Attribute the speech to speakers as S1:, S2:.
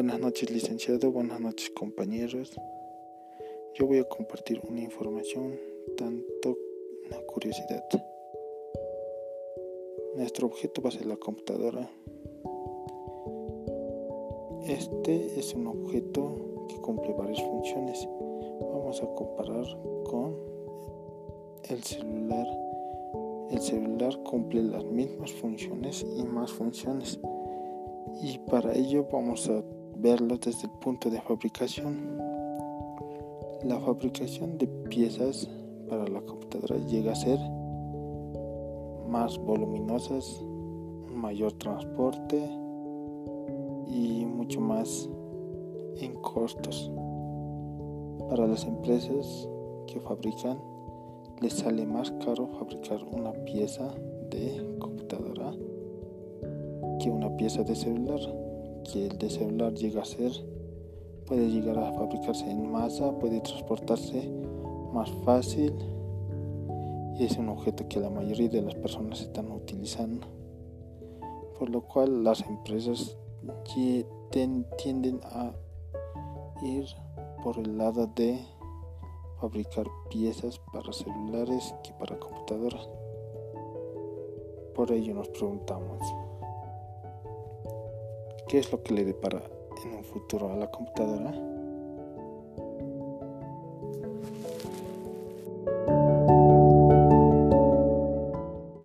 S1: Buenas noches licenciado, buenas noches compañeros. Yo voy a compartir una información, tanto una curiosidad. Nuestro objeto va a ser la computadora. Este es un objeto que cumple varias funciones. Vamos a comparar con el celular. El celular cumple las mismas funciones y más funciones. Y para ello vamos a verlo desde el punto de fabricación. La fabricación de piezas para la computadora llega a ser más voluminosas, mayor transporte y mucho más en costos. Para las empresas que fabrican les sale más caro fabricar una pieza de computadora que una pieza de celular que el de celular llega a ser, puede llegar a fabricarse en masa, puede transportarse más fácil y es un objeto que la mayoría de las personas están utilizando. Por lo cual las empresas tienden a ir por el lado de fabricar piezas para celulares que para computadoras. Por ello nos preguntamos, qué es lo que le depara en un futuro a la computadora.